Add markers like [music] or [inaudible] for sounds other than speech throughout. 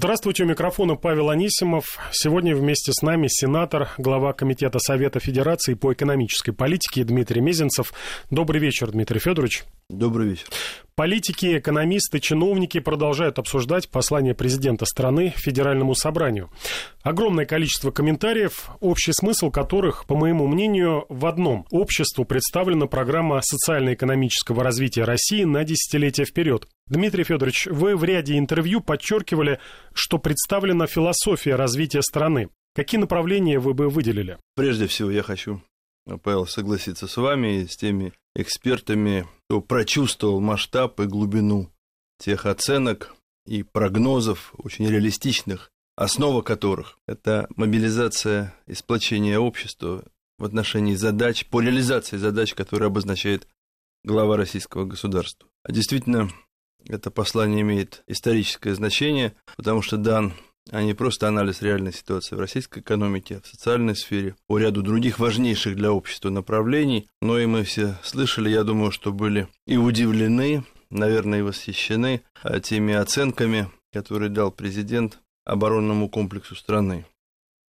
Здравствуйте, у микрофона Павел Анисимов. Сегодня вместе с нами сенатор, глава Комитета Совета Федерации по экономической политике Дмитрий Мезенцев. Добрый вечер, Дмитрий Федорович. Добрый вечер. Политики, экономисты, чиновники продолжают обсуждать послание президента страны Федеральному собранию. Огромное количество комментариев, общий смысл которых, по моему мнению, в одном. Обществу представлена программа социально-экономического развития России на десятилетия вперед. Дмитрий Федорович, вы в ряде интервью подчеркивали, что представлена философия развития страны. Какие направления вы бы выделили? Прежде всего, я хочу Павел, согласиться с вами и с теми экспертами, кто прочувствовал масштаб и глубину тех оценок и прогнозов, очень реалистичных, основа которых – это мобилизация и сплочение общества в отношении задач, по реализации задач, которые обозначает глава российского государства. А действительно, это послание имеет историческое значение, потому что дан а не просто анализ реальной ситуации в российской экономике, в социальной сфере, по ряду других важнейших для общества направлений. Но и мы все слышали, я думаю, что были и удивлены, наверное, и восхищены а, теми оценками, которые дал президент оборонному комплексу страны.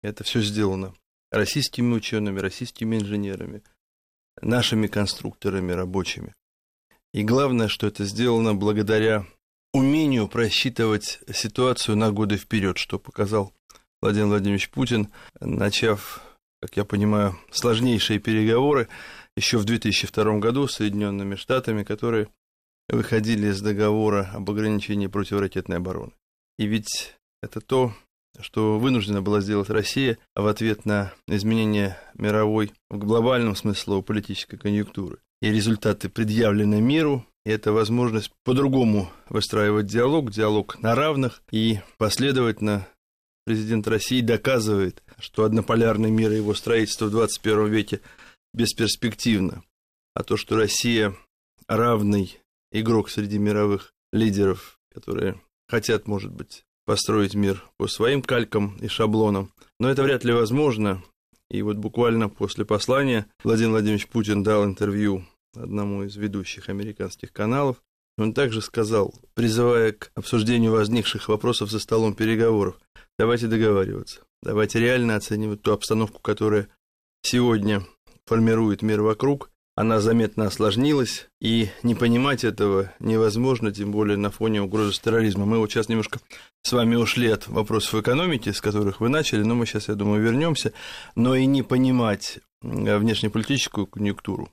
Это все сделано российскими учеными, российскими инженерами, нашими конструкторами, рабочими. И главное, что это сделано благодаря умению просчитывать ситуацию на годы вперед, что показал Владимир Владимирович Путин, начав, как я понимаю, сложнейшие переговоры еще в 2002 году с Соединенными Штатами, которые выходили из договора об ограничении противоракетной обороны. И ведь это то, что вынуждена была сделать Россия в ответ на изменение мировой в глобальном смысле политической конъюнктуры. И результаты предъявлены миру, и это возможность по-другому выстраивать диалог, диалог на равных, и последовательно президент России доказывает, что однополярный мир и его строительство в 21 веке бесперспективно, а то, что Россия равный игрок среди мировых лидеров, которые хотят, может быть, построить мир по своим калькам и шаблонам, но это вряд ли возможно. И вот буквально после послания Владимир Владимирович Путин дал интервью одному из ведущих американских каналов. Он также сказал, призывая к обсуждению возникших вопросов за столом переговоров, давайте договариваться, давайте реально оценивать ту обстановку, которая сегодня формирует мир вокруг, она заметно осложнилась, и не понимать этого невозможно, тем более на фоне угрозы терроризма. Мы вот сейчас немножко с вами ушли от вопросов экономики, с которых вы начали, но мы сейчас, я думаю, вернемся, но и не понимать внешнеполитическую конъюнктуру,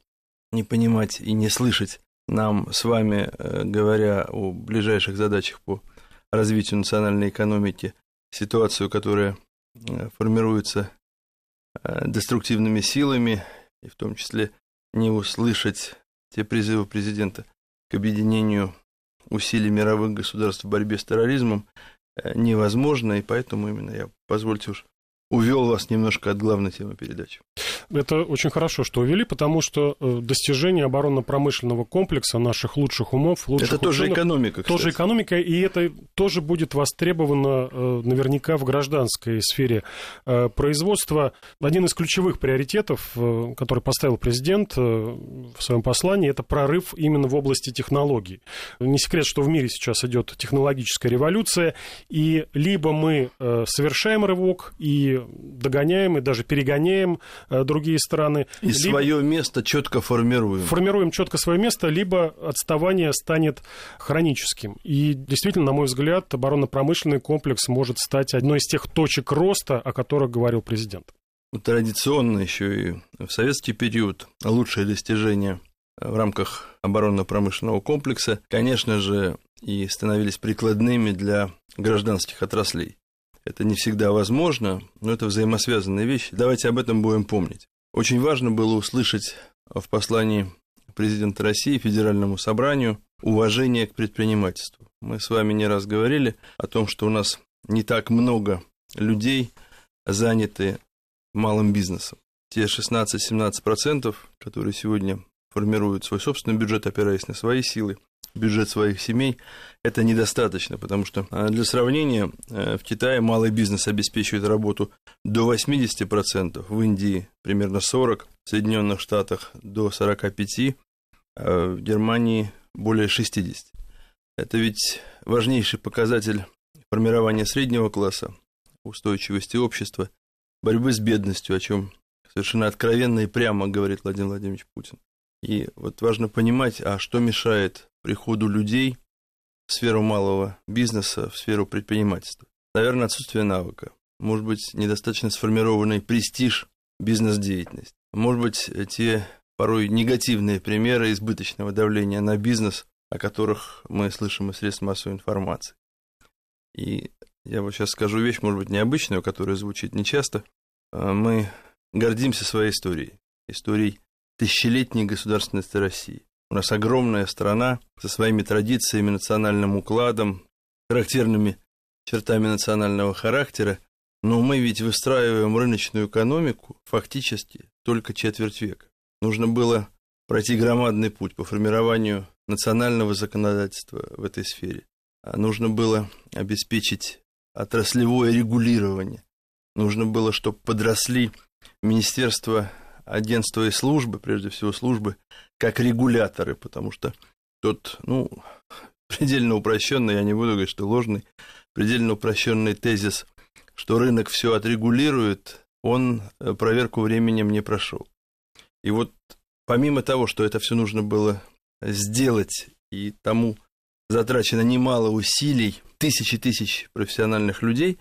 не понимать и не слышать нам с вами, э, говоря о ближайших задачах по развитию национальной экономики, ситуацию, которая э, формируется э, деструктивными силами, и в том числе не услышать те призывы президента к объединению усилий мировых государств в борьбе с терроризмом невозможно, и поэтому именно я, позвольте уж, увел вас немножко от главной темы передачи. Это очень хорошо, что увели, потому что э, достижение оборонно-промышленного комплекса наших лучших умов, лучших Это тоже ученых, экономика, кстати. Тоже экономика, и это тоже будет востребовано э, наверняка в гражданской сфере э, производства. Один из ключевых приоритетов, который поставил президент в своем послании, это прорыв именно в области технологий. Не секрет, что в мире сейчас идет технологическая революция, и либо мы совершаем рывок и догоняем, и даже перегоняем друг другие страны. И либо... свое место четко формируем. Формируем четко свое место, либо отставание станет хроническим. И действительно, на мой взгляд, оборонно-промышленный комплекс может стать одной из тех точек роста, о которых говорил президент. Традиционно еще и в советский период лучшие достижения в рамках оборонно-промышленного комплекса, конечно же, и становились прикладными для гражданских отраслей. Это не всегда возможно, но это взаимосвязанные вещи. Давайте об этом будем помнить. Очень важно было услышать в послании президента России Федеральному собранию уважение к предпринимательству. Мы с вами не раз говорили о том, что у нас не так много людей заняты малым бизнесом. Те 16-17%, которые сегодня формируют свой собственный бюджет, опираясь на свои силы, бюджет своих семей, это недостаточно, потому что а, для сравнения э, в Китае малый бизнес обеспечивает работу до 80%, в Индии примерно 40%, в Соединенных Штатах до 45%, а в Германии более 60%. Это ведь важнейший показатель формирования среднего класса, устойчивости общества, борьбы с бедностью, о чем совершенно откровенно и прямо говорит Владимир Владимирович Путин. И вот важно понимать, а что мешает приходу людей в сферу малого бизнеса, в сферу предпринимательства. Наверное, отсутствие навыка. Может быть, недостаточно сформированный престиж бизнес-деятельности. Может быть, те порой негативные примеры избыточного давления на бизнес, о которых мы слышим из средств массовой информации. И я вот сейчас скажу вещь, может быть, необычную, которая звучит нечасто. А мы гордимся своей историей, историей тысячелетней государственности России. У нас огромная страна со своими традициями, национальным укладом, характерными чертами национального характера, но мы ведь выстраиваем рыночную экономику фактически только четверть века. Нужно было пройти громадный путь по формированию национального законодательства в этой сфере. А нужно было обеспечить отраслевое регулирование. Нужно было, чтобы подросли министерства, агентства и службы, прежде всего службы, как регуляторы, потому что тот, ну, [laughs] предельно упрощенный, я не буду говорить, что ложный, предельно упрощенный тезис, что рынок все отрегулирует, он э, проверку временем не прошел. И вот помимо того, что это все нужно было сделать, и тому затрачено немало усилий, тысячи тысяч профессиональных людей,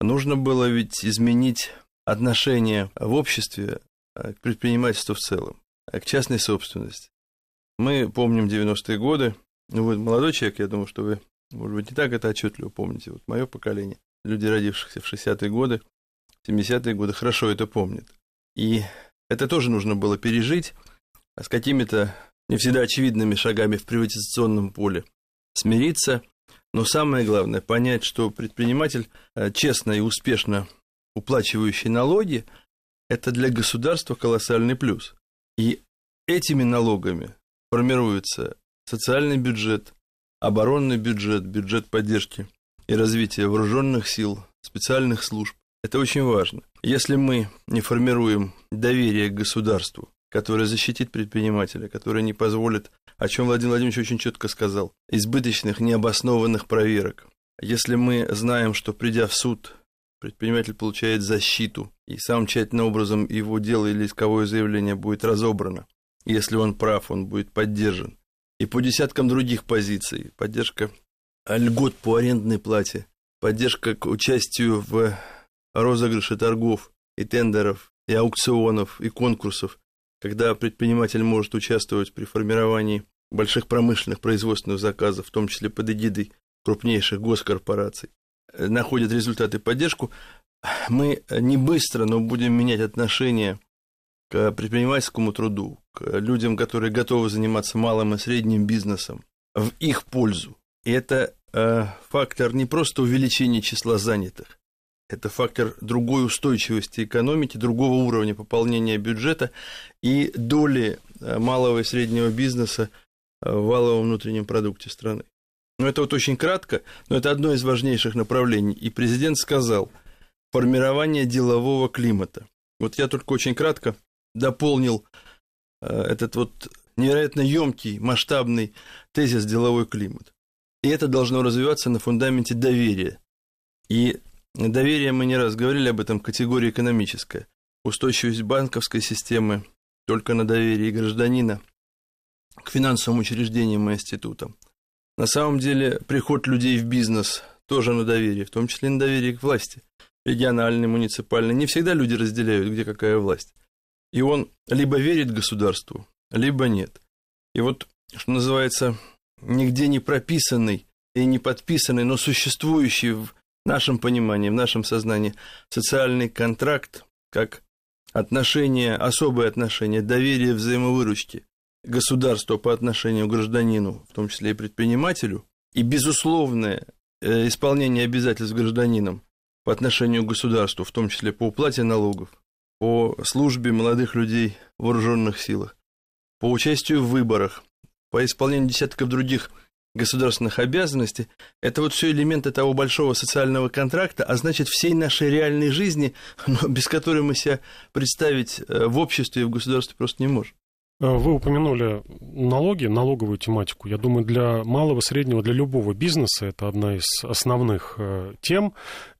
нужно было ведь изменить отношение в обществе э, к предпринимательству в целом, к частной собственности. Мы помним 90-е годы, ну, вы молодой человек, я думаю, что вы, может быть, не так это отчетливо помните, вот мое поколение, люди, родившиеся в 60-е годы, 70-е годы, хорошо это помнят. И это тоже нужно было пережить а с какими-то не всегда очевидными шагами в приватизационном поле, смириться, но самое главное понять, что предприниматель, э, честно и успешно уплачивающий налоги, это для государства колоссальный плюс. И этими налогами формируется социальный бюджет, оборонный бюджет, бюджет поддержки и развития вооруженных сил, специальных служб. Это очень важно. Если мы не формируем доверие к государству, которое защитит предпринимателя, которое не позволит, о чем Владимир Владимирович очень четко сказал, избыточных, необоснованных проверок. Если мы знаем, что придя в суд, предприниматель получает защиту, и самым тщательным образом его дело или исковое заявление будет разобрано, если он прав, он будет поддержан. И по десяткам других позиций. Поддержка льгот по арендной плате, поддержка к участию в розыгрыше торгов и тендеров, и аукционов, и конкурсов, когда предприниматель может участвовать при формировании больших промышленных производственных заказов, в том числе под эгидой крупнейших госкорпораций, находит результаты поддержку, мы не быстро, но будем менять отношение к предпринимательскому труду, к людям, которые готовы заниматься малым и средним бизнесом, в их пользу. И это э, фактор не просто увеличения числа занятых, это фактор другой устойчивости экономики, другого уровня пополнения бюджета и доли э, малого и среднего бизнеса в валовом внутреннем продукте страны. Ну, это вот очень кратко, но это одно из важнейших направлений. И президент сказал, формирование делового климата. Вот я только очень кратко дополнил э, этот вот невероятно емкий, масштабный тезис деловой климат. И это должно развиваться на фундаменте доверия. И доверие, мы не раз говорили об этом, категория экономическая. Устойчивость банковской системы только на доверии гражданина к финансовым учреждениям и институтам. На самом деле, приход людей в бизнес тоже на доверие, в том числе на доверие к власти. Региональной, муниципальной. Не всегда люди разделяют, где какая власть. И он либо верит государству, либо нет. И вот, что называется, нигде не прописанный и не подписанный, но существующий в нашем понимании, в нашем сознании социальный контракт, как отношение, особое отношение, доверие взаимовыручки государства по отношению к гражданину, в том числе и предпринимателю, и безусловное э, исполнение обязательств гражданином по отношению к государству, в том числе по уплате налогов, по службе молодых людей в вооруженных силах, по участию в выборах, по исполнению десятков других государственных обязанностей, это вот все элементы того большого социального контракта, а значит всей нашей реальной жизни, [laughs] без которой мы себя представить э, в обществе и в государстве просто не можем. Вы упомянули налоги, налоговую тематику. Я думаю, для малого, среднего, для любого бизнеса это одна из основных тем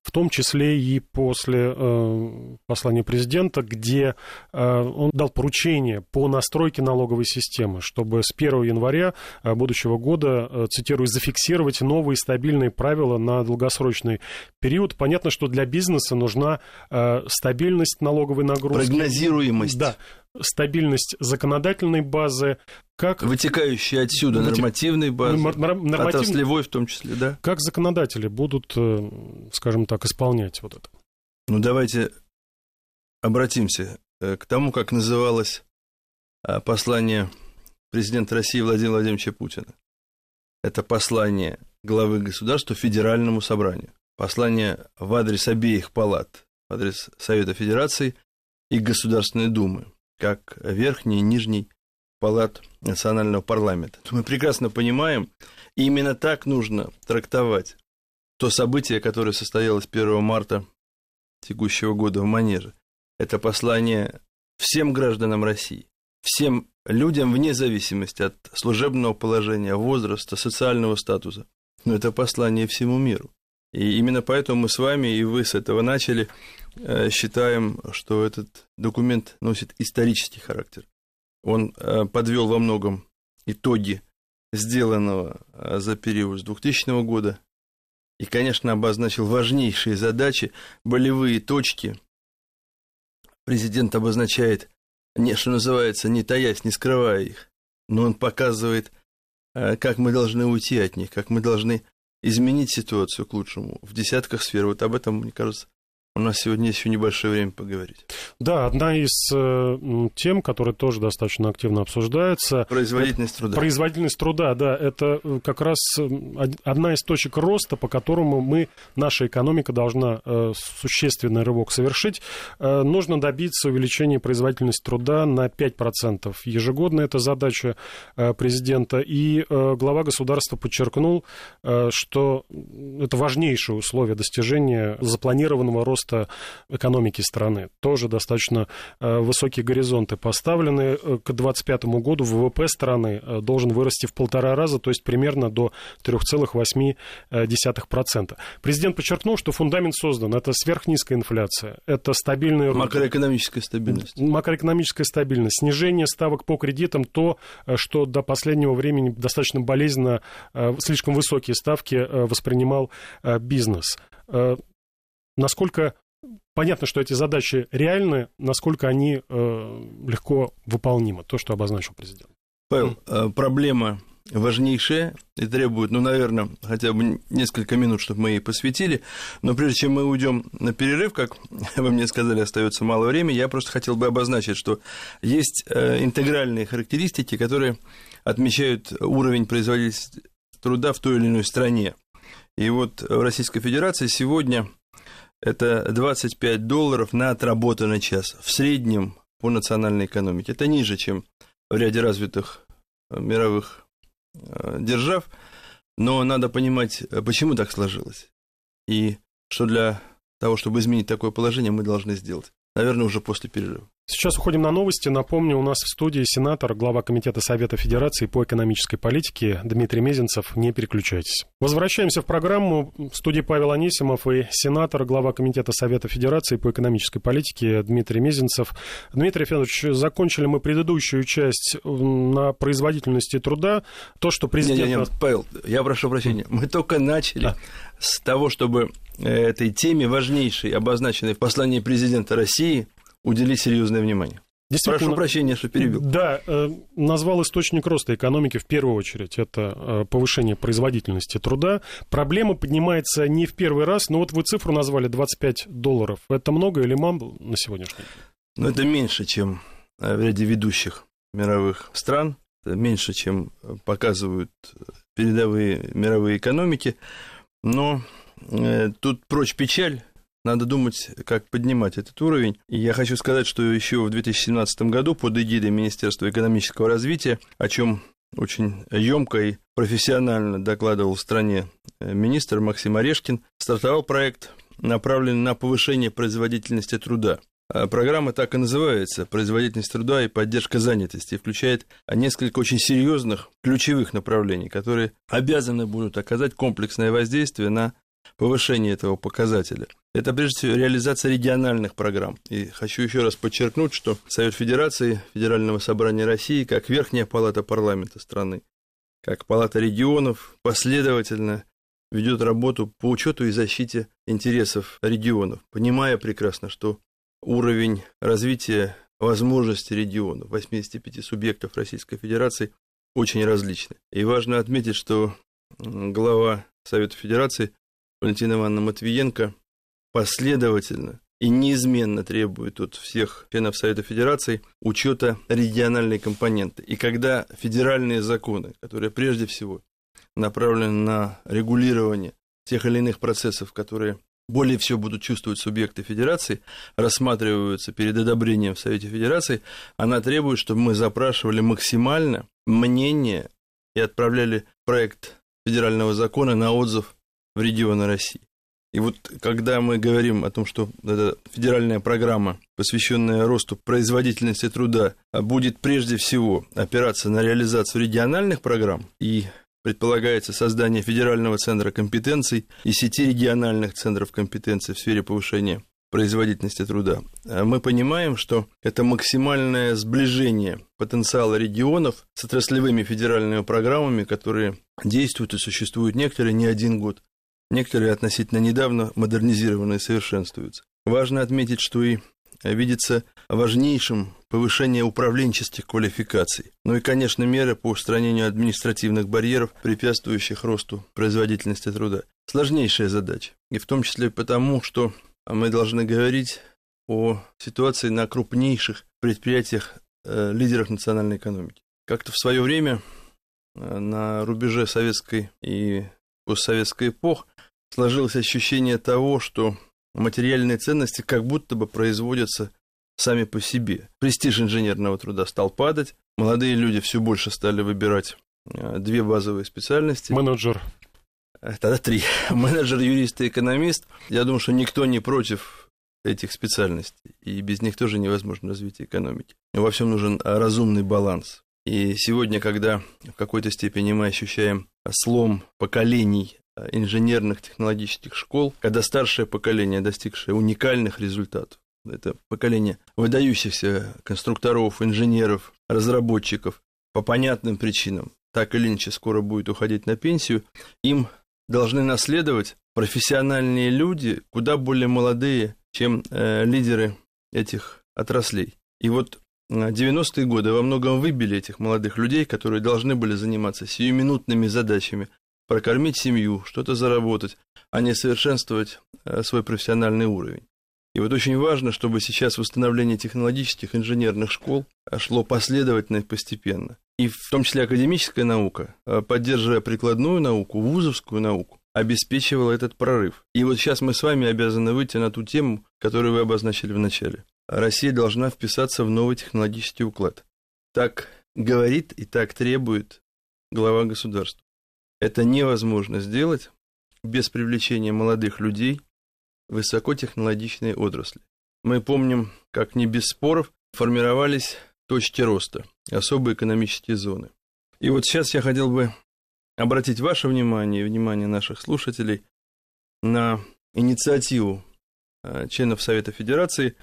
в том числе и после э, послания президента, где э, он дал поручение по настройке налоговой системы, чтобы с 1 января э, будущего года, э, цитирую, зафиксировать новые стабильные правила на долгосрочный период. Понятно, что для бизнеса нужна э, стабильность налоговой нагрузки. Прогнозируемость. Да, стабильность законодательной базы, как... Вытекающие отсюда нормативной базы, норматив... отраслевой в том числе, да. Как законодатели будут, э, скажем так, исполнять вот это? Ну, давайте обратимся э, к тому, как называлось э, послание президента России Владимира Владимировича Путина. Это послание главы государства Федеральному собранию. Послание в адрес обеих палат, в адрес Совета Федерации и Государственной Думы, как верхней и нижней палат национального парламента. Мы прекрасно понимаем, и именно так нужно трактовать то событие, которое состоялось 1 марта текущего года в Манеже. Это послание всем гражданам России, всем людям вне зависимости от служебного положения, возраста, социального статуса. Но это послание всему миру. И именно поэтому мы с вами, и вы с этого начали, э, считаем, что этот документ носит исторический характер. Он э, подвел во многом итоги сделанного э, за период с 2000 года и, конечно, обозначил важнейшие задачи, болевые точки. Президент обозначает, не, что называется, не таясь, не скрывая их, но он показывает, как мы должны уйти от них, как мы должны изменить ситуацию к лучшему в десятках сфер. Вот об этом, мне кажется, у нас сегодня еще небольшое время поговорить. Да, одна из э, тем, которая тоже достаточно активно обсуждается. Производительность труда. Производительность труда, да. Это э, как раз э, одна из точек роста, по которому мы, наша экономика должна э, существенный рывок совершить. Э, нужно добиться увеличения производительности труда на 5% ежегодно. Это задача э, президента. И э, глава государства подчеркнул, э, что это важнейшее условие достижения запланированного роста роста экономики страны. Тоже достаточно э, высокие горизонты поставлены. Э, к 2025 году ВВП страны э, должен вырасти в полтора раза, то есть примерно до 3,8%. Президент подчеркнул, что фундамент создан. Это сверхнизкая инфляция, это стабильная... Макроэкономическая стабильность. Макроэкономическая стабильность, снижение ставок по кредитам, то, что до последнего времени достаточно болезненно, слишком высокие ставки воспринимал бизнес насколько понятно, что эти задачи реальны, насколько они э, легко выполнимы, то, что обозначил президент. Павел, mm. проблема важнейшая и требует, ну, наверное, хотя бы несколько минут, чтобы мы ей посвятили. Но прежде чем мы уйдем на перерыв, как [laughs] вы мне сказали, остается мало времени, я просто хотел бы обозначить, что есть э, интегральные характеристики, которые отмечают уровень производительности труда в той или иной стране. И вот в Российской Федерации сегодня это 25 долларов на отработанный час в среднем по национальной экономике. Это ниже, чем в ряде развитых э, мировых э, держав, но надо понимать, э, почему так сложилось, и что для того, чтобы изменить такое положение, мы должны сделать. Наверное, уже после перерыва. Сейчас уходим на новости. Напомню, у нас в студии сенатор, глава Комитета Совета Федерации по экономической политике Дмитрий Мезенцев. Не переключайтесь. Возвращаемся в программу. В студии Павел Анисимов и сенатор, глава Комитета Совета Федерации по экономической политике Дмитрий Мезенцев. Дмитрий Федорович, закончили мы предыдущую часть на производительности труда. То, что президент... Не, не, не, Павел, я прошу прощения. Мы только начали да. с того, чтобы э, этой теме важнейшей, обозначенной в послании президента России, уделить серьезное внимание. Прошу прощения, что перебил. Да, э, назвал источник роста экономики в первую очередь. Это э, повышение производительности труда. Проблема поднимается не в первый раз, но вот вы цифру назвали 25 долларов. Это много или мало на сегодняшний день? Ну, это меньше, чем э, в ряде ведущих мировых стран. Это меньше, чем показывают передовые мировые экономики. Но тут прочь печаль надо думать, как поднимать этот уровень. И я хочу сказать, что еще в 2017 году под эгидой Министерства экономического развития, о чем очень емко и профессионально докладывал в стране э, министр Максим Орешкин, стартовал проект, направленный на повышение производительности труда. А программа так и называется «Производительность труда и поддержка занятости» и включает несколько очень серьезных ключевых направлений, которые обязаны будут оказать комплексное воздействие на повышение этого показателя. Это, прежде всего, реализация региональных программ. И хочу еще раз подчеркнуть, что Совет Федерации Федерального собрания России, как верхняя палата парламента страны, как палата регионов, последовательно ведет работу по учету и защите интересов регионов, понимая прекрасно, что уровень развития возможностей регионов, 85 субъектов Российской Федерации, очень различный. И важно отметить, что глава Совета Федерации Валентина Ивановна Матвиенко последовательно и неизменно требует от всех членов Совета Федерации учета региональной компоненты. И когда федеральные законы, которые прежде всего направлены на регулирование тех или иных процессов, которые более всего будут чувствовать субъекты федерации, рассматриваются перед одобрением в Совете Федерации, она требует, чтобы мы запрашивали максимально мнение и отправляли проект федерального закона на отзыв в регионы России. И вот когда мы говорим о том, что эта федеральная программа, посвященная росту производительности труда, будет прежде всего опираться на реализацию региональных программ и предполагается создание федерального центра компетенций и сети региональных центров компетенций в сфере повышения производительности труда. А мы понимаем, что это максимальное сближение потенциала регионов с отраслевыми федеральными программами, которые действуют и существуют некоторые не один год, некоторые относительно недавно модернизированы и совершенствуются. Важно отметить, что и видится важнейшим повышение управленческих квалификаций. Ну и, конечно, меры по устранению административных барьеров, препятствующих росту производительности труда. Сложнейшая задача. И в том числе потому, что мы должны говорить о ситуации на крупнейших предприятиях, э, лидерах национальной экономики. Как-то в свое время э, на рубеже советской и постсоветской эпох сложилось ощущение того, что материальные ценности как будто бы производятся сами по себе. Престиж инженерного труда стал падать, молодые люди все больше стали выбирать э, две базовые специальности. Менеджер. Э, тогда три. [laughs] Менеджер, юрист и экономист. Я думаю, что никто не против этих специальностей, и без них тоже невозможно развитие экономики. Во всем нужен разумный баланс. И сегодня, когда в какой-то степени мы ощущаем слом поколений инженерных технологических школ, когда старшее поколение, достигшее уникальных результатов, это поколение выдающихся конструкторов, инженеров, разработчиков, по понятным причинам, так или иначе скоро будет уходить на пенсию, им должны наследовать профессиональные люди, куда более молодые, чем э, лидеры этих отраслей. И вот 90-е э, годы во многом выбили этих молодых людей, которые должны были заниматься сиюминутными задачами, прокормить семью, что-то заработать, а не совершенствовать э, свой профессиональный уровень. И вот очень важно, чтобы сейчас восстановление технологических инженерных школ шло последовательно и постепенно. И в том числе академическая наука, э, поддерживая прикладную науку, вузовскую науку, обеспечивала этот прорыв. И вот сейчас мы с вами обязаны выйти на ту тему, которую вы обозначили в начале. Россия должна вписаться в новый технологический уклад. Так говорит и так требует глава государства. Это невозможно сделать без привлечения молодых людей в высокотехнологичные отрасли. Мы помним, как не без споров формировались точки роста, особые экономические зоны. И вот сейчас я хотел бы обратить ваше внимание и внимание наших слушателей на инициативу э, членов Совета Федерации,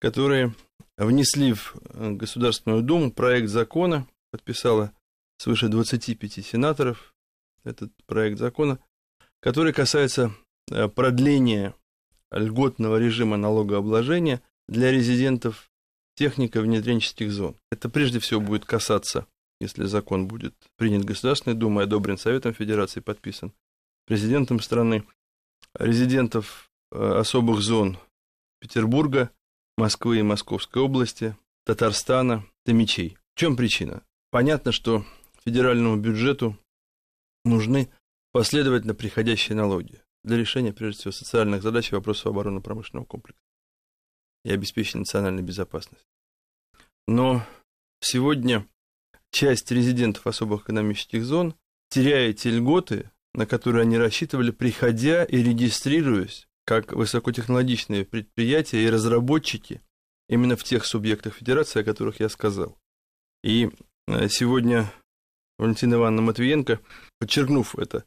которые внесли в э, Государственную Думу проект закона, подписало свыше 25 сенаторов, этот проект закона, который касается э, продления льготного режима налогообложения для резидентов техника внедренческих зон. Это прежде всего будет касаться, если закон будет принят Государственной Думой, одобрен Советом Федерации, подписан президентом страны, резидентов э, особых зон Петербурга, Москвы и Московской области, Татарстана, Томичей. В чем причина? Понятно, что федеральному бюджету нужны последовательно приходящие налоги для решения, прежде всего, социальных задач и вопросов оборонно-промышленного комплекса и обеспечения национальной безопасности. Но сегодня часть резидентов особых экономических зон теряет те льготы, на которые они рассчитывали, приходя и регистрируясь как высокотехнологичные предприятия и разработчики именно в тех субъектах федерации, о которых я сказал. И э, сегодня Валентина Ивановна Матвиенко, подчеркнув это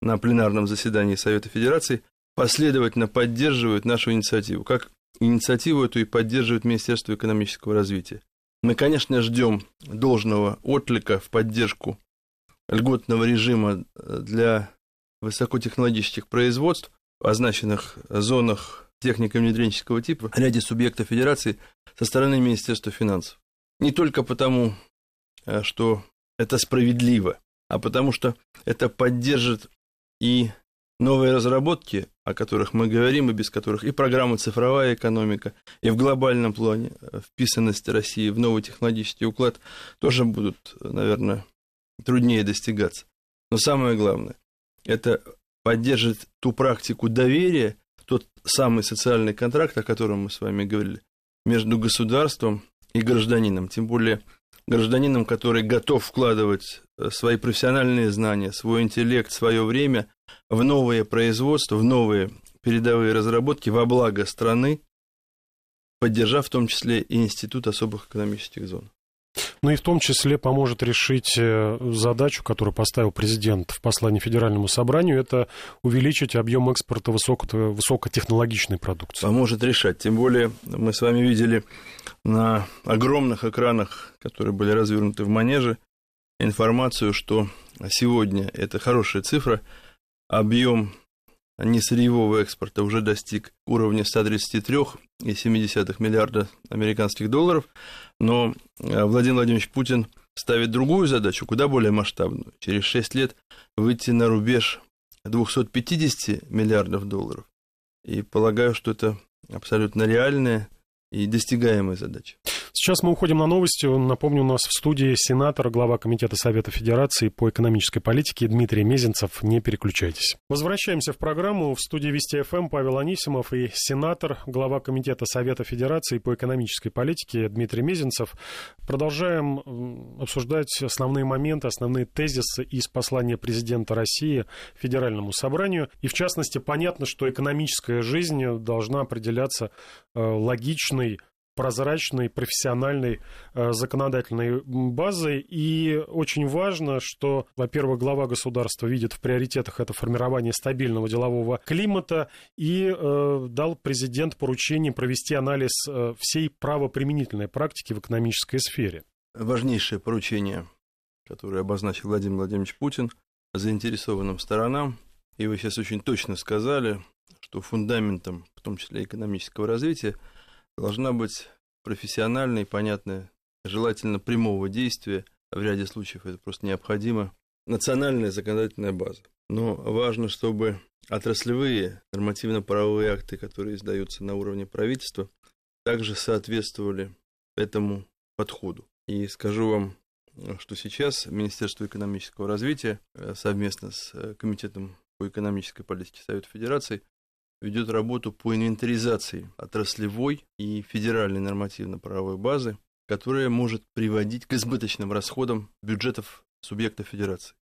на пленарном заседании Совета Федерации, последовательно поддерживает нашу инициативу. Как инициативу эту и поддерживает Министерство экономического развития. Мы, конечно, ждем должного отклика в поддержку льготного режима для высокотехнологических производств в означенных зонах технико-внедренческого типа ряде субъектов Федерации со стороны Министерства финансов. Не только потому, э, что это справедливо, а потому что это поддержит и новые разработки, о которых мы говорим и без которых и программа «Цифровая экономика», и в глобальном плане э, вписанность России в новый технологический уклад тоже будут, наверное, труднее достигаться. Но самое главное, это поддержит ту практику доверия, тот самый социальный контракт, о котором мы с вами говорили, между государством и гражданином. Тем более гражданином, который готов вкладывать э, свои профессиональные знания, свой интеллект, свое время в новые производства, в новые передовые разработки во благо страны, поддержав в том числе и Институт особых экономических зон. Ну и в том числе поможет решить э, задачу, которую поставил президент в послании Федеральному собранию, это увеличить объем экспорта высоко, высокотехнологичной продукции. Поможет решать. Тем более мы с вами видели на огромных экранах, которые были развернуты в манеже, информацию, что сегодня это хорошая цифра, объем несырьевого экспорта уже достиг уровня 133,7 миллиарда американских долларов, но э, Владимир Владимирович Путин ставит другую задачу, куда более масштабную. Через 6 лет выйти на рубеж 250 миллиардов долларов. И полагаю, что это абсолютно реальная и достигаемая задача. Сейчас мы уходим на новости. Напомню, у нас в студии сенатор, глава Комитета Совета Федерации по экономической политике Дмитрий Мезенцев. Не переключайтесь. Возвращаемся в программу. В студии Вести ФМ Павел Анисимов и сенатор, глава Комитета Совета Федерации по экономической политике Дмитрий Мезенцев. Продолжаем обсуждать основные моменты, основные тезисы из послания президента России Федеральному собранию. И в частности, понятно, что экономическая жизнь должна определяться э, логичной прозрачной, профессиональной э, законодательной базой. И очень важно, что, во-первых, глава государства видит в приоритетах это формирование стабильного делового климата и э, дал президент поручение провести анализ э, всей правоприменительной практики в экономической сфере. Важнейшее поручение, которое обозначил Владимир Владимирович Путин заинтересованным сторонам, и вы сейчас очень точно сказали, что фундаментом, в том числе экономического развития, должна быть профессиональная и понятная, желательно прямого действия, а в ряде случаев это просто необходимо, национальная законодательная база. Но важно, чтобы отраслевые нормативно-правовые акты, которые издаются на уровне правительства, также соответствовали этому подходу. И скажу вам, что сейчас Министерство экономического развития э, совместно с э, Комитетом по экономической политике Совета Федерации ведет работу по инвентаризации отраслевой и федеральной нормативно-правовой базы, которая может приводить к избыточным расходам бюджетов субъектов федерации.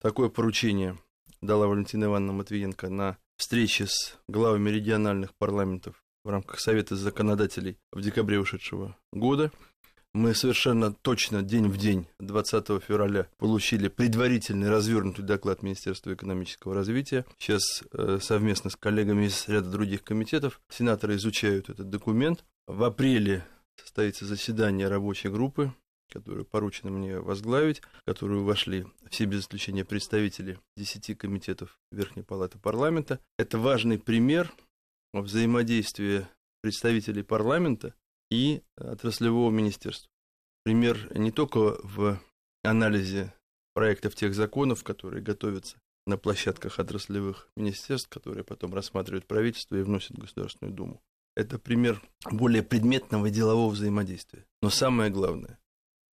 Такое поручение дала Валентина Ивановна Матвиенко на встрече с главами региональных парламентов в рамках Совета законодателей в декабре ушедшего года – мы совершенно точно день в день 20 февраля получили предварительный развернутый доклад Министерства экономического развития. Сейчас э, совместно с коллегами из ряда других комитетов сенаторы изучают этот документ. В апреле состоится заседание рабочей группы, которую поручено мне возглавить, в которую вошли все без исключения представители 10 комитетов Верхней Палаты Парламента. Это важный пример взаимодействия представителей парламента и отраслевого министерства. Пример не только в анализе проектов тех законов, которые готовятся на площадках отраслевых министерств, которые потом рассматривают правительство и вносят в Государственную Думу. Это пример более предметного делового взаимодействия. Но самое главное,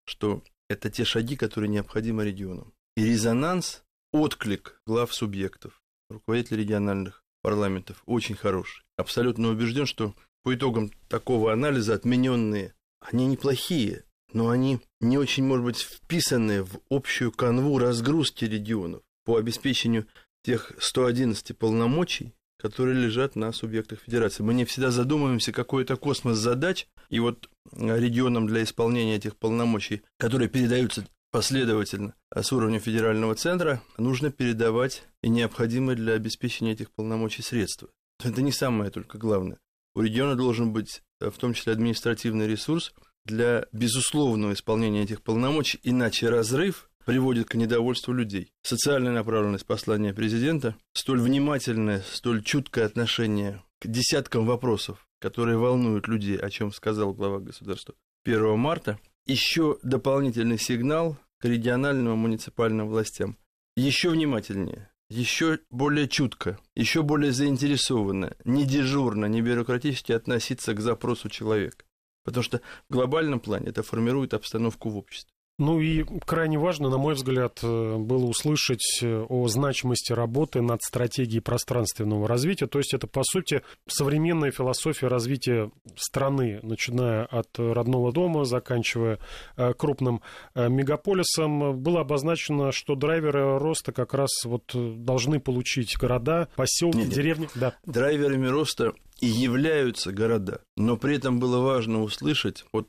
что это те шаги, которые необходимы регионам. И резонанс, отклик глав субъектов, руководителей региональных парламентов очень хороший. Абсолютно убежден, что по итогам такого анализа отмененные, они неплохие, но они не очень, может быть, вписаны в общую канву разгрузки регионов по обеспечению тех 111 полномочий, которые лежат на субъектах федерации. Мы не всегда задумываемся, какой это космос задач, и вот регионам для исполнения этих полномочий, которые передаются последовательно с уровня федерального центра, нужно передавать и необходимые для обеспечения этих полномочий средства. Это не самое только главное. У региона должен быть в том числе административный ресурс для безусловного исполнения этих полномочий, иначе разрыв приводит к недовольству людей. Социальная направленность послания президента, столь внимательное, столь чуткое отношение к десяткам вопросов, которые волнуют людей, о чем сказал глава государства 1 марта, еще дополнительный сигнал к региональным и муниципальным властям. Еще внимательнее, еще более чутко, еще более заинтересованно, не дежурно, не бюрократически относиться к запросу человека. Потому что в глобальном плане это формирует обстановку в обществе. Ну и крайне важно, на мой взгляд, э, было услышать э, о значимости работы над стратегией пространственного развития. То есть это, по сути, современная философия развития страны, начиная от родного дома, заканчивая э, крупным мегаполисом. Было обозначено, что драйверы роста как раз вот должны получить города, поселки, нет, деревни. Да. Драйверами роста и являются города. Но при этом было важно услышать от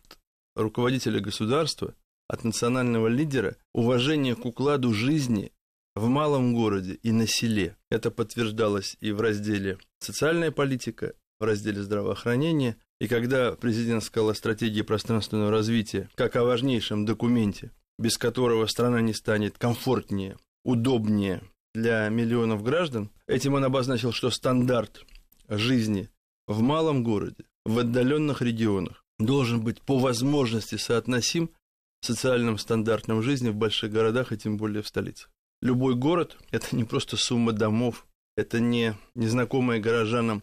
руководителя государства, от национального лидера уважение к укладу жизни в малом городе и на селе. Это подтверждалось и в разделе «Социальная политика», в разделе «Здравоохранение». И когда президент сказал о стратегии пространственного развития как о важнейшем документе, без которого страна не станет комфортнее, удобнее для миллионов граждан, этим он обозначил, что стандарт жизни в малом городе, в отдаленных регионах должен быть по возможности соотносим социальным стандартам жизни в больших городах и тем более в столицах. Любой город – это не просто сумма домов, это не незнакомые горожанам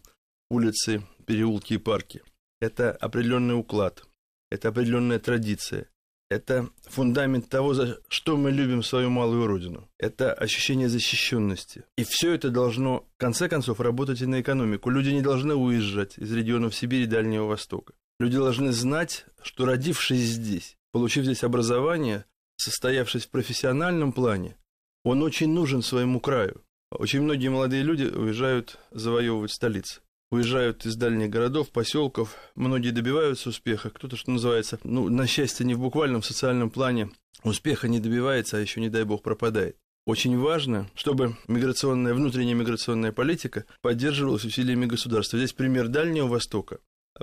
улицы, переулки и парки. Это определенный уклад, это определенная традиция, это фундамент того, за что мы любим свою малую родину. Это ощущение защищенности. И все это должно, в конце концов, работать и на экономику. Люди не должны уезжать из регионов Сибири и Дальнего Востока. Люди должны знать, что родившись здесь, получив здесь образование, состоявшись в профессиональном плане, он очень нужен своему краю. Очень многие молодые люди уезжают завоевывать столицы. Уезжают из дальних городов, поселков, многие добиваются успеха, кто-то, что называется, ну, на счастье, не в буквальном социальном плане, успеха не добивается, а еще, не дай бог, пропадает. Очень важно, чтобы миграционная, внутренняя миграционная политика поддерживалась усилиями государства. Здесь пример Дальнего Востока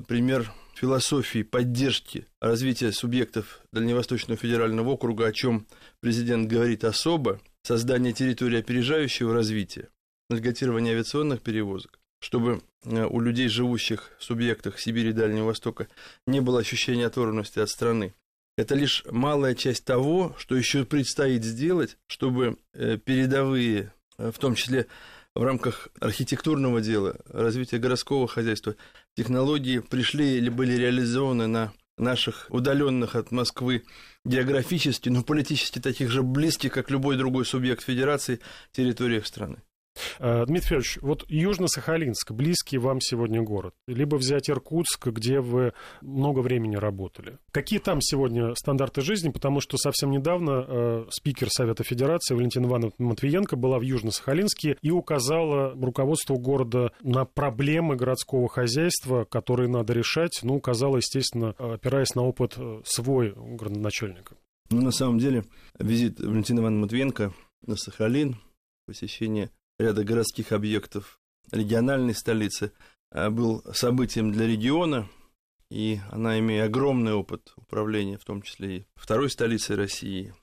пример философии поддержки развития субъектов Дальневосточного федерального округа, о чем президент говорит особо, создание территории опережающего развития, льготирование авиационных перевозок, чтобы э, у людей, живущих в субъектах Сибири и Дальнего Востока, не было ощущения оторванности от страны. Это лишь малая часть того, что еще предстоит сделать, чтобы э, передовые, э, в том числе в рамках архитектурного дела, развития городского хозяйства, технологии пришли или были реализованы на наших удаленных от Москвы географически, но политически таких же близких, как любой другой субъект федерации, территориях страны. Э, Дмитрий Федорович, вот Южно-Сахалинск, близкий вам сегодня город, либо взять Иркутск, где вы много времени работали. Какие там сегодня стандарты жизни? Потому что совсем недавно э, спикер Совета Федерации Валентина Ивановна Матвиенко была в Южно-Сахалинске и указала руководству города на проблемы городского хозяйства, которые надо решать. Ну, указала, естественно, опираясь на опыт э, свой городоначальника. Ну, на самом деле, визит Валентина Ивановны Матвиенко на Сахалин, посещение ряда городских объектов региональной столицы а, был событием для региона, и она, имея огромный опыт управления, в том числе и второй столицей России,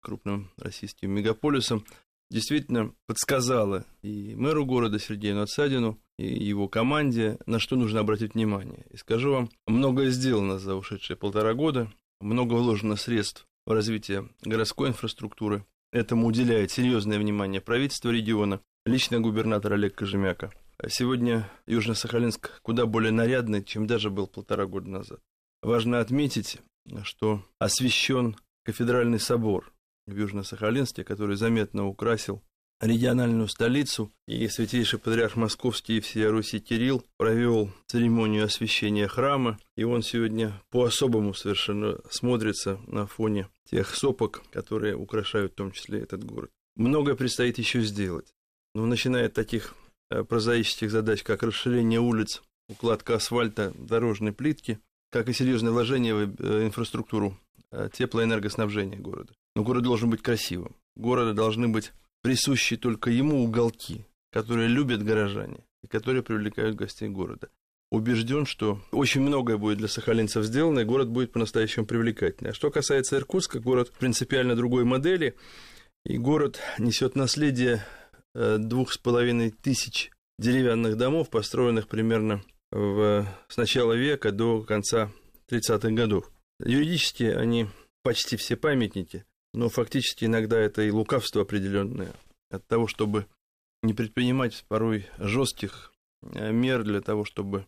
крупным российским мегаполисом, действительно подсказала и мэру города Сергею Надсадину, и его команде, на что нужно обратить внимание. И скажу вам, многое сделано за ушедшие полтора года, много вложено средств в развитие городской инфраструктуры. Этому уделяет серьезное внимание правительство региона лично губернатор Олег Кожемяка. Сегодня Южно-Сахалинск куда более нарядный, чем даже был полтора года назад. Важно отметить, что освящен кафедральный собор в Южно-Сахалинске, который заметно украсил региональную столицу, и святейший патриарх Московский и всея Руси Кирилл провел церемонию освящения храма, и он сегодня по-особому совершенно смотрится на фоне тех сопок, которые украшают в том числе этот город. Многое предстоит еще сделать. Ну, начиная от таких э, прозаических задач, как расширение улиц, укладка асфальта, дорожной плитки, как и серьезное вложение в э, инфраструктуру теплоэнергоснабжения города. Но город должен быть красивым. Города должны быть присущи только ему уголки, которые любят горожане и которые привлекают гостей города. Убежден, что очень многое будет для сахалинцев сделано, и город будет по-настоящему привлекательный. А что касается Иркутска, город принципиально другой модели, и город несет наследие э, двух с половиной тысяч деревянных домов, построенных примерно в, с начала века до конца 30-х годов. Юридически они почти все памятники, но фактически иногда это и лукавство определенное от того, чтобы не предпринимать порой жестких э, мер для того, чтобы,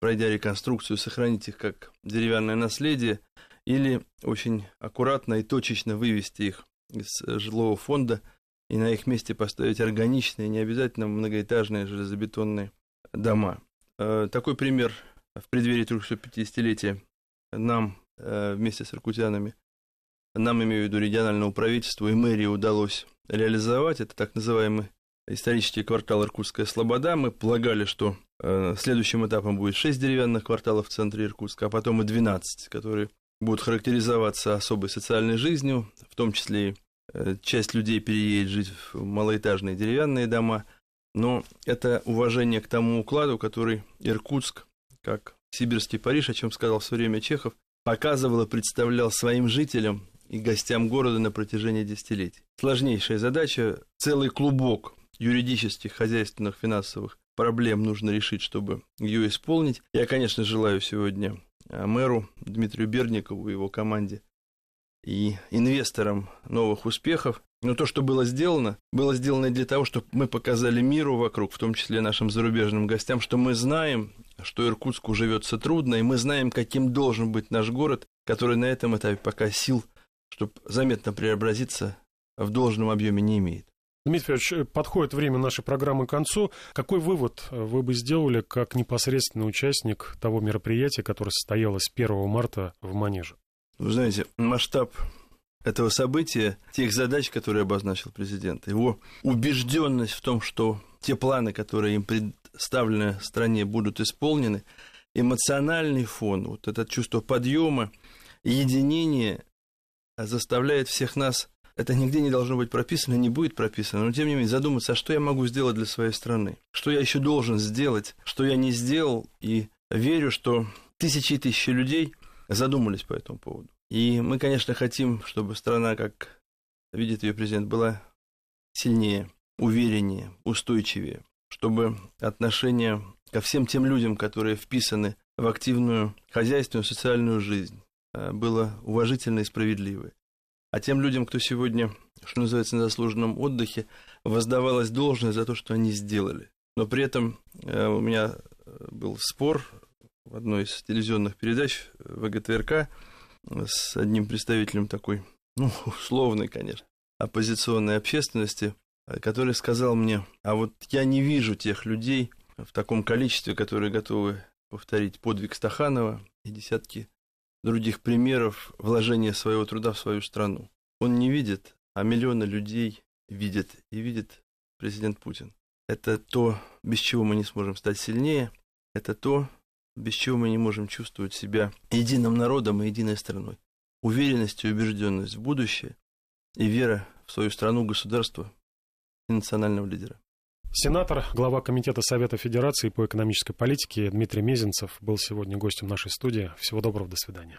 пройдя реконструкцию, сохранить их как деревянное наследие, или очень аккуратно и точечно вывести их из жилого фонда и на их месте поставить органичные, не обязательно многоэтажные железобетонные дома. Э, такой пример в преддверии 350-летия нам э, вместе с иркутянами нам, имею в виду региональному правительству и мэрии, удалось реализовать. Это так называемый исторический квартал Иркутская Слобода. Мы полагали, что э, следующим этапом будет 6 деревянных кварталов в центре Иркутска, а потом и 12, которые будут характеризоваться особой социальной жизнью, в том числе э, часть людей переедет жить в малоэтажные деревянные дома. Но это уважение к тому укладу, который Иркутск, как сибирский Париж, о чем сказал в свое время Чехов, показывал и представлял своим жителям и гостям города на протяжении десятилетий. Сложнейшая задача, целый клубок юридических, хозяйственных, финансовых проблем нужно решить, чтобы ее исполнить. Я, конечно, желаю сегодня а, мэру Дмитрию Берникову и его команде и инвесторам новых успехов. Но то, что было сделано, было сделано для того, чтобы мы показали миру вокруг, в том числе нашим зарубежным гостям, что мы знаем, что Иркутску живется трудно, и мы знаем, каким должен быть наш город, который на этом этапе пока сил чтобы заметно преобразиться, в должном объеме не имеет. Дмитрий Федорович, подходит время нашей программы к концу. Какой вывод вы бы сделали как непосредственный участник того мероприятия, которое состоялось 1 марта в Манеже? Вы знаете, масштаб этого события, тех задач, которые обозначил президент, его убежденность в том, что те планы, которые им представлены стране, будут исполнены, эмоциональный фон, вот это чувство подъема, единения заставляет всех нас, это нигде не должно быть прописано, не будет прописано, но тем не менее задуматься, а что я могу сделать для своей страны, что я еще должен сделать, что я не сделал, и верю, что тысячи и тысячи людей задумались по этому поводу. И мы, конечно, хотим, чтобы страна, как видит ее президент, была сильнее, увереннее, устойчивее, чтобы отношение ко всем тем людям, которые вписаны в активную хозяйственную, социальную жизнь, Э, было уважительное и справедливое. А тем людям, кто сегодня, что называется, на заслуженном отдыхе, воздавалось должное за то, что они сделали. Но при этом э, у меня э, был спор в одной из телевизионных передач ВГТРК с одним представителем такой, [laughs] ну, условной, конечно, оппозиционной общественности, который сказал мне, а вот я не вижу тех людей в таком количестве, которые готовы повторить подвиг Стаханова и десятки других примеров вложения своего труда в свою страну. Он не видит, а миллионы людей видят и видит президент Путин. Это то, без чего мы не сможем стать сильнее, это то, без чего мы не можем чувствовать себя единым народом и единой страной. Уверенность и убежденность в будущее и вера в свою страну, государство и национального лидера. Сенатор, глава Комитета Совета Федерации по экономической политике Дмитрий Мезенцев был сегодня гостем нашей студии. Всего доброго, до свидания.